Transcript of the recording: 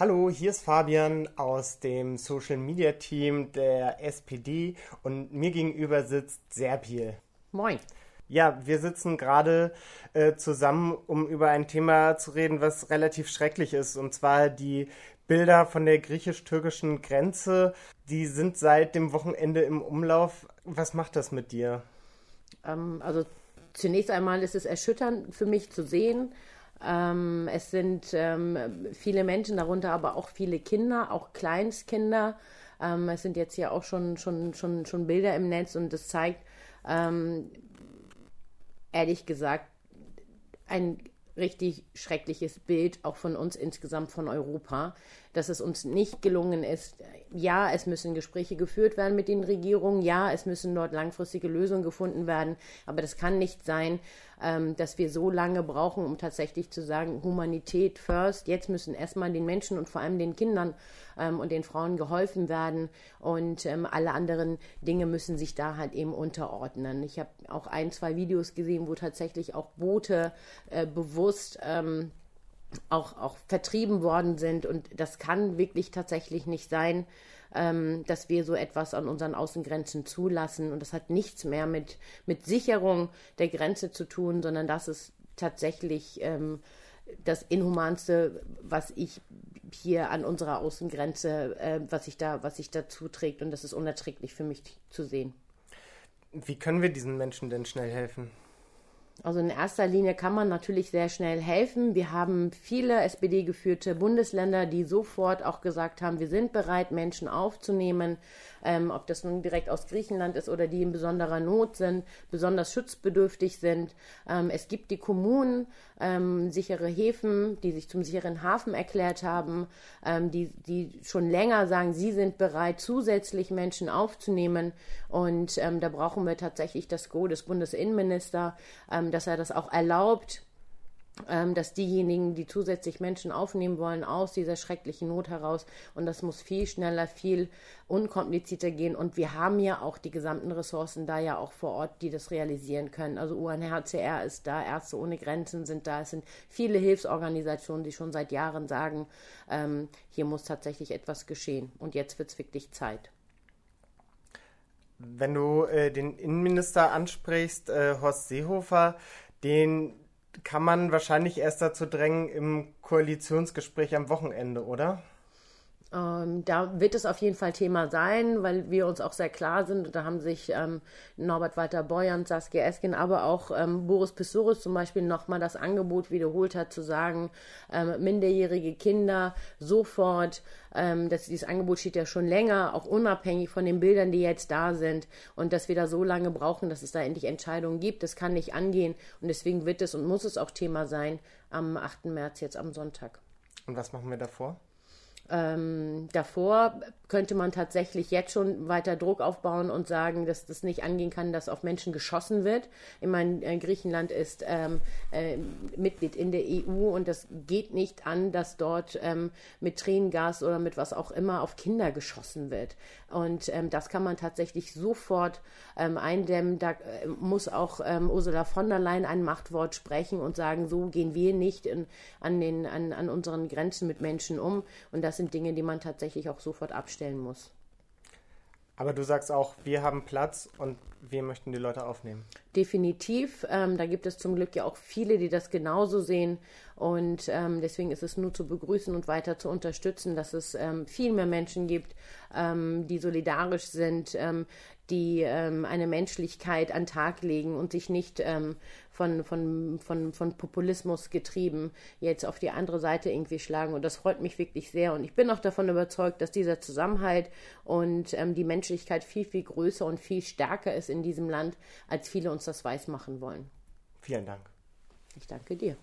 Hallo, hier ist Fabian aus dem Social Media Team der SPD und mir gegenüber sitzt Serpil. Moin. Ja, wir sitzen gerade äh, zusammen, um über ein Thema zu reden, was relativ schrecklich ist, und zwar die Bilder von der griechisch-türkischen Grenze. Die sind seit dem Wochenende im Umlauf. Was macht das mit dir? Ähm, also zunächst einmal ist es erschütternd für mich zu sehen, ähm, es sind ähm, viele Menschen, darunter aber auch viele Kinder, auch Kleinstkinder. Ähm, es sind jetzt hier auch schon, schon, schon, schon Bilder im Netz und das zeigt, ähm, ehrlich gesagt, ein richtig schreckliches Bild auch von uns insgesamt von Europa, dass es uns nicht gelungen ist. Ja, es müssen Gespräche geführt werden mit den Regierungen, ja, es müssen dort langfristige Lösungen gefunden werden, aber das kann nicht sein, ähm, dass wir so lange brauchen, um tatsächlich zu sagen, Humanität first. Jetzt müssen erstmal den Menschen und vor allem den Kindern ähm, und den Frauen geholfen werden und ähm, alle anderen Dinge müssen sich da halt eben unterordnen. Ich habe auch ein, zwei Videos gesehen, wo tatsächlich auch Boote äh, bewusst ähm, auch, auch vertrieben worden sind. Und das kann wirklich tatsächlich nicht sein, ähm, dass wir so etwas an unseren Außengrenzen zulassen. Und das hat nichts mehr mit, mit Sicherung der Grenze zu tun, sondern das ist tatsächlich ähm, das Inhumanste, was ich hier an unserer Außengrenze, äh, was sich da, was sich da zuträgt. Und das ist unerträglich für mich zu sehen. Wie können wir diesen Menschen denn schnell helfen? Also in erster Linie kann man natürlich sehr schnell helfen. Wir haben viele SPD-geführte Bundesländer, die sofort auch gesagt haben, wir sind bereit, Menschen aufzunehmen, ähm, ob das nun direkt aus Griechenland ist oder die in besonderer Not sind, besonders schutzbedürftig sind. Ähm, es gibt die Kommunen, ähm, sichere Häfen, die sich zum sicheren Hafen erklärt haben, ähm, die, die schon länger sagen, sie sind bereit, zusätzlich Menschen aufzunehmen. Und ähm, da brauchen wir tatsächlich das Go des Bundesinnenministers, ähm, dass er das auch erlaubt ähm, dass diejenigen, die zusätzlich Menschen aufnehmen wollen, aus dieser schrecklichen Not heraus, und das muss viel schneller, viel unkomplizierter gehen. Und wir haben ja auch die gesamten Ressourcen da ja auch vor Ort, die das realisieren können. Also UNHCR ist da, Ärzte ohne Grenzen sind da, es sind viele Hilfsorganisationen, die schon seit Jahren sagen, ähm, hier muss tatsächlich etwas geschehen. Und jetzt wird es wirklich Zeit. Wenn du äh, den Innenminister ansprichst, äh, Horst Seehofer, den kann man wahrscheinlich erst dazu drängen im Koalitionsgespräch am Wochenende, oder? Ähm, da wird es auf jeden Fall Thema sein, weil wir uns auch sehr klar sind. Da haben sich ähm, Norbert Walter Beuern, Saskia Esken, aber auch ähm, Boris Pistorius zum Beispiel nochmal das Angebot wiederholt hat, zu sagen, ähm, minderjährige Kinder sofort, ähm, dass dieses Angebot steht ja schon länger, auch unabhängig von den Bildern, die jetzt da sind. Und dass wir da so lange brauchen, dass es da endlich Entscheidungen gibt. Das kann nicht angehen. Und deswegen wird es und muss es auch Thema sein am 8. März jetzt am Sonntag. Und was machen wir davor? Ähm, davor könnte man tatsächlich jetzt schon weiter Druck aufbauen und sagen, dass das nicht angehen kann, dass auf Menschen geschossen wird. Ich meine, äh, Griechenland ist ähm, äh, Mitglied in der EU und das geht nicht an, dass dort ähm, mit Tränengas oder mit was auch immer auf Kinder geschossen wird. Und ähm, das kann man tatsächlich sofort ähm, eindämmen. Da äh, muss auch ähm, Ursula von der Leyen ein Machtwort sprechen und sagen, so gehen wir nicht in, an, den, an, an unseren Grenzen mit Menschen um. Und das sind Dinge, die man tatsächlich auch sofort abstellen muss. Aber du sagst auch, wir haben Platz und wir möchten die Leute aufnehmen. Definitiv. Ähm, da gibt es zum Glück ja auch viele, die das genauso sehen. Und ähm, deswegen ist es nur zu begrüßen und weiter zu unterstützen, dass es ähm, viel mehr Menschen gibt, ähm, die solidarisch sind, ähm, die ähm, eine Menschlichkeit an Tag legen und sich nicht von, von, von, von Populismus getrieben jetzt auf die andere Seite irgendwie schlagen. Und das freut mich wirklich sehr. Und ich bin auch davon überzeugt, dass dieser Zusammenhalt und die Menschlichkeit viel, viel größer und viel stärker ist in diesem Land, als viele uns das weiß machen wollen. Vielen Dank. Ich danke dir.